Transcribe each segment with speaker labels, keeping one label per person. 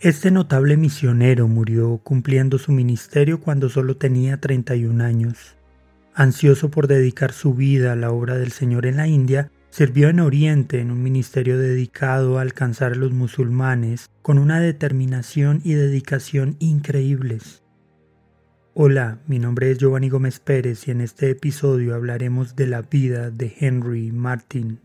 Speaker 1: Este notable misionero murió cumpliendo su ministerio cuando solo tenía 31 años. Ansioso por dedicar su vida a la obra del Señor en la India, sirvió en Oriente en un ministerio dedicado a alcanzar a los musulmanes con una determinación y dedicación increíbles. Hola, mi nombre es Giovanni Gómez Pérez y en este episodio hablaremos de la vida de Henry Martin.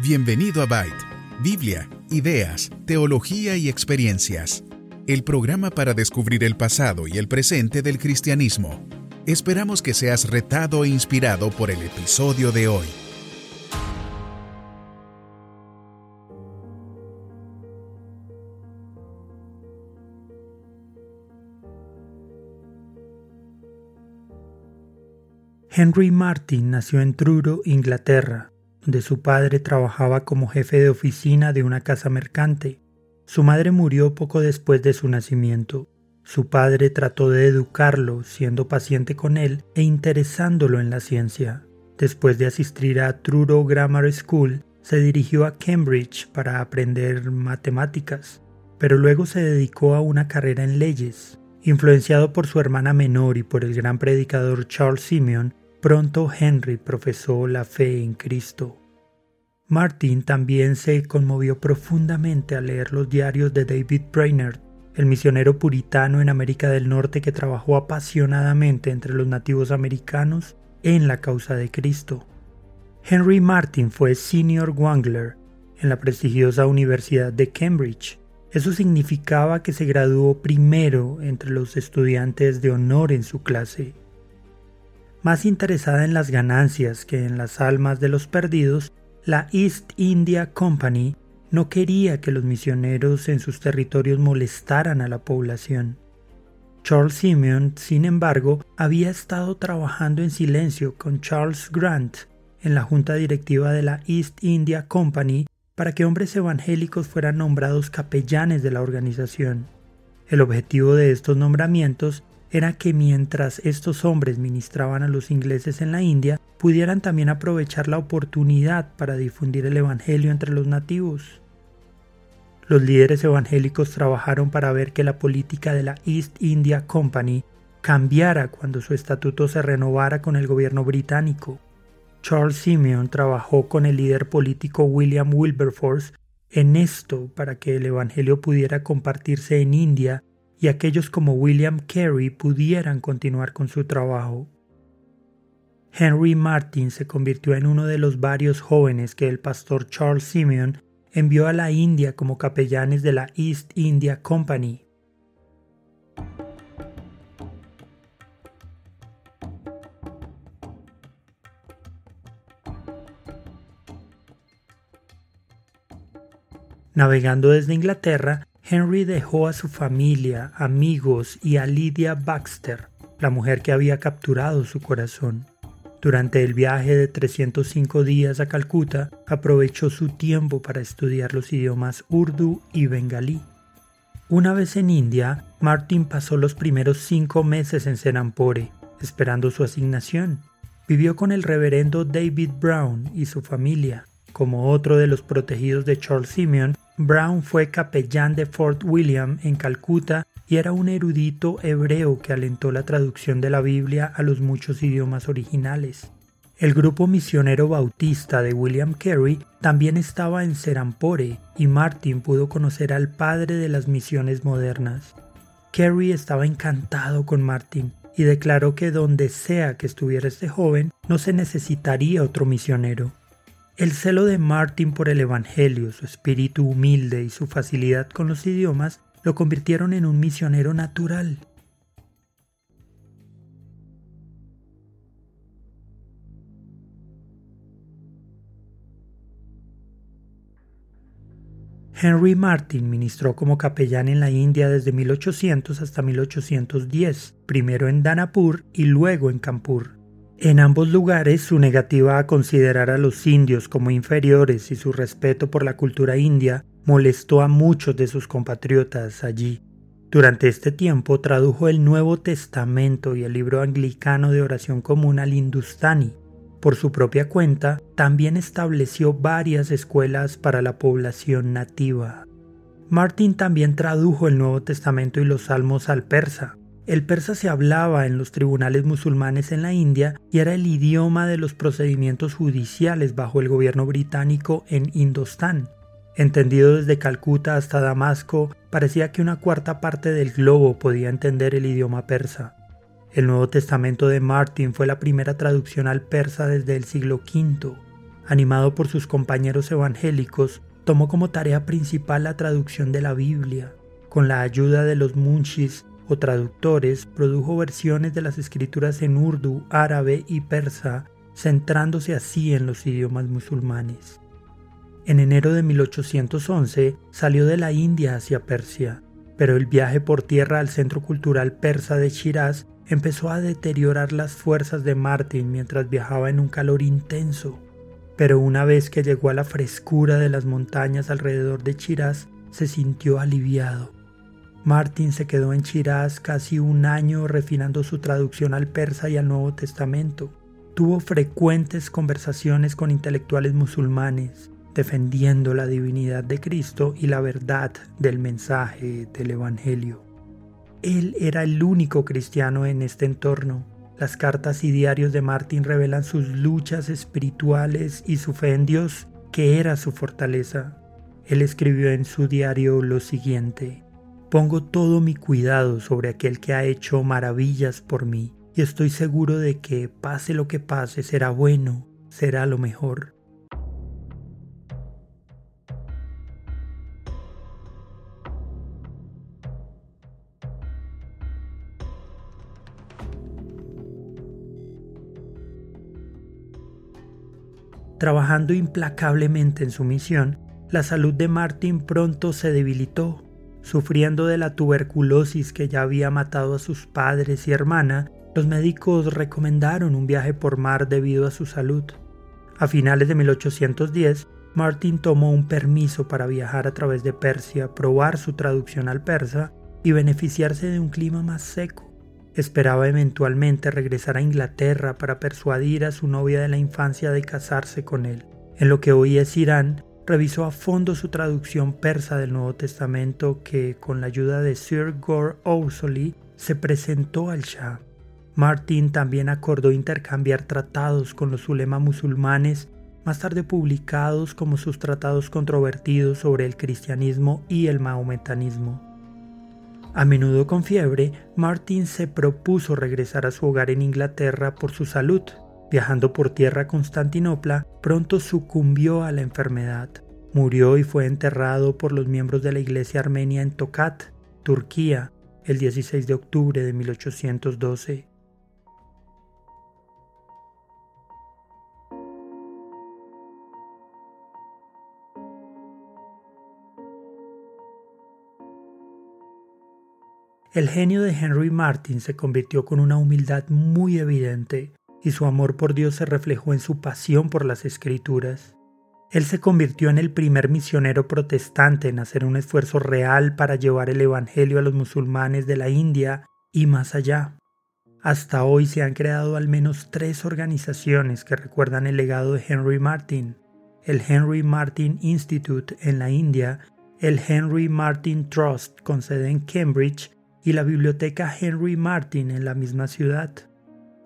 Speaker 2: Bienvenido a Byte, Biblia, ideas, teología y experiencias. El programa para descubrir el pasado y el presente del cristianismo. Esperamos que seas retado e inspirado por el episodio de hoy.
Speaker 1: Henry Martin nació en Truro, Inglaterra, donde su padre trabajaba como jefe de oficina de una casa mercante. Su madre murió poco después de su nacimiento. Su padre trató de educarlo, siendo paciente con él e interesándolo en la ciencia. Después de asistir a Truro Grammar School, se dirigió a Cambridge para aprender matemáticas, pero luego se dedicó a una carrera en leyes. Influenciado por su hermana menor y por el gran predicador Charles Simeon, Pronto Henry profesó la fe en Cristo. Martin también se conmovió profundamente al leer los diarios de David Brainerd, el misionero puritano en América del Norte que trabajó apasionadamente entre los nativos americanos en la causa de Cristo. Henry Martin fue senior wangler en la prestigiosa Universidad de Cambridge. Eso significaba que se graduó primero entre los estudiantes de honor en su clase más interesada en las ganancias que en las almas de los perdidos, la East India Company no quería que los misioneros en sus territorios molestaran a la población. Charles Simeon, sin embargo, había estado trabajando en silencio con Charles Grant en la junta directiva de la East India Company para que hombres evangélicos fueran nombrados capellanes de la organización. El objetivo de estos nombramientos era que mientras estos hombres ministraban a los ingleses en la India, pudieran también aprovechar la oportunidad para difundir el Evangelio entre los nativos. Los líderes evangélicos trabajaron para ver que la política de la East India Company cambiara cuando su estatuto se renovara con el gobierno británico. Charles Simeon trabajó con el líder político William Wilberforce en esto para que el Evangelio pudiera compartirse en India y aquellos como William Carey pudieran continuar con su trabajo. Henry Martin se convirtió en uno de los varios jóvenes que el pastor Charles Simeon envió a la India como capellanes de la East India Company. Navegando desde Inglaterra, Henry dejó a su familia, amigos y a Lydia Baxter, la mujer que había capturado su corazón. Durante el viaje de 305 días a Calcuta, aprovechó su tiempo para estudiar los idiomas urdu y bengalí. Una vez en India, Martin pasó los primeros cinco meses en Senampore, esperando su asignación. Vivió con el reverendo David Brown y su familia. Como otro de los protegidos de Charles Simeon, Brown fue capellán de Fort William en Calcuta y era un erudito hebreo que alentó la traducción de la Biblia a los muchos idiomas originales. El grupo misionero bautista de William Carey también estaba en Serampore y Martin pudo conocer al padre de las misiones modernas. Carey estaba encantado con Martin y declaró que donde sea que estuviera este joven no se necesitaría otro misionero. El celo de Martin por el Evangelio, su espíritu humilde y su facilidad con los idiomas lo convirtieron en un misionero natural. Henry Martin ministró como capellán en la India desde 1800 hasta 1810, primero en Danapur y luego en Kanpur. En ambos lugares su negativa a considerar a los indios como inferiores y su respeto por la cultura india molestó a muchos de sus compatriotas allí. Durante este tiempo tradujo el Nuevo Testamento y el libro anglicano de oración común al hindustani. Por su propia cuenta, también estableció varias escuelas para la población nativa. Martin también tradujo el Nuevo Testamento y los Salmos al persa. El persa se hablaba en los tribunales musulmanes en la India y era el idioma de los procedimientos judiciales bajo el gobierno británico en Indostán. Entendido desde Calcuta hasta Damasco, parecía que una cuarta parte del globo podía entender el idioma persa. El Nuevo Testamento de Martin fue la primera traducción al persa desde el siglo V. Animado por sus compañeros evangélicos, tomó como tarea principal la traducción de la Biblia. Con la ayuda de los munchis o traductores, produjo versiones de las escrituras en urdu, árabe y persa, centrándose así en los idiomas musulmanes. En enero de 1811 salió de la India hacia Persia, pero el viaje por tierra al centro cultural persa de Shiraz empezó a deteriorar las fuerzas de Martin mientras viajaba en un calor intenso pero una vez que llegó a la frescura de las montañas alrededor de Shiraz, se sintió aliviado. Martin se quedó en Shiraz casi un año refinando su traducción al persa y al Nuevo Testamento. Tuvo frecuentes conversaciones con intelectuales musulmanes, defendiendo la divinidad de Cristo y la verdad del mensaje del Evangelio. Él era el único cristiano en este entorno las cartas y diarios de Martin revelan sus luchas espirituales y su fe en Dios, que era su fortaleza. Él escribió en su diario lo siguiente, Pongo todo mi cuidado sobre aquel que ha hecho maravillas por mí, y estoy seguro de que, pase lo que pase, será bueno, será lo mejor. Trabajando implacablemente en su misión, la salud de Martin pronto se debilitó. Sufriendo de la tuberculosis que ya había matado a sus padres y hermana, los médicos recomendaron un viaje por mar debido a su salud. A finales de 1810, Martin tomó un permiso para viajar a través de Persia, probar su traducción al persa y beneficiarse de un clima más seco. Esperaba eventualmente regresar a Inglaterra para persuadir a su novia de la infancia de casarse con él. En lo que hoy es Irán, revisó a fondo su traducción persa del Nuevo Testamento que, con la ayuda de Sir Gore Ousley, se presentó al Shah. Martin también acordó intercambiar tratados con los ulema musulmanes, más tarde publicados como sus tratados controvertidos sobre el cristianismo y el mahometanismo. A menudo con fiebre, Martin se propuso regresar a su hogar en Inglaterra por su salud. Viajando por tierra a Constantinopla, pronto sucumbió a la enfermedad. Murió y fue enterrado por los miembros de la iglesia armenia en Tokat, Turquía, el 16 de octubre de 1812. El genio de Henry Martin se convirtió con una humildad muy evidente y su amor por Dios se reflejó en su pasión por las escrituras. Él se convirtió en el primer misionero protestante en hacer un esfuerzo real para llevar el Evangelio a los musulmanes de la India y más allá. Hasta hoy se han creado al menos tres organizaciones que recuerdan el legado de Henry Martin. El Henry Martin Institute en la India, el Henry Martin Trust con sede en Cambridge y la biblioteca Henry Martin en la misma ciudad.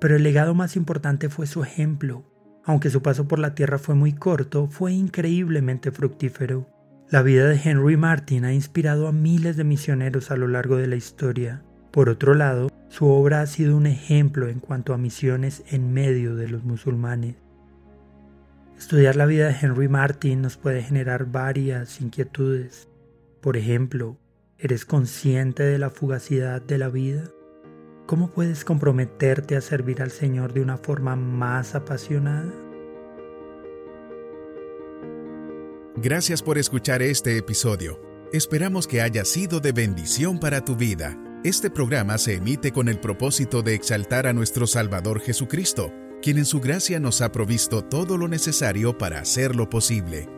Speaker 1: Pero el legado más importante fue su ejemplo. Aunque su paso por la tierra fue muy corto, fue increíblemente fructífero. La vida de Henry Martin ha inspirado a miles de misioneros a lo largo de la historia. Por otro lado, su obra ha sido un ejemplo en cuanto a misiones en medio de los musulmanes. Estudiar la vida de Henry Martin nos puede generar varias inquietudes. Por ejemplo, ¿Eres consciente de la fugacidad de la vida? ¿Cómo puedes comprometerte a servir al Señor de una forma más apasionada?
Speaker 2: Gracias por escuchar este episodio. Esperamos que haya sido de bendición para tu vida. Este programa se emite con el propósito de exaltar a nuestro Salvador Jesucristo, quien en su gracia nos ha provisto todo lo necesario para hacerlo posible.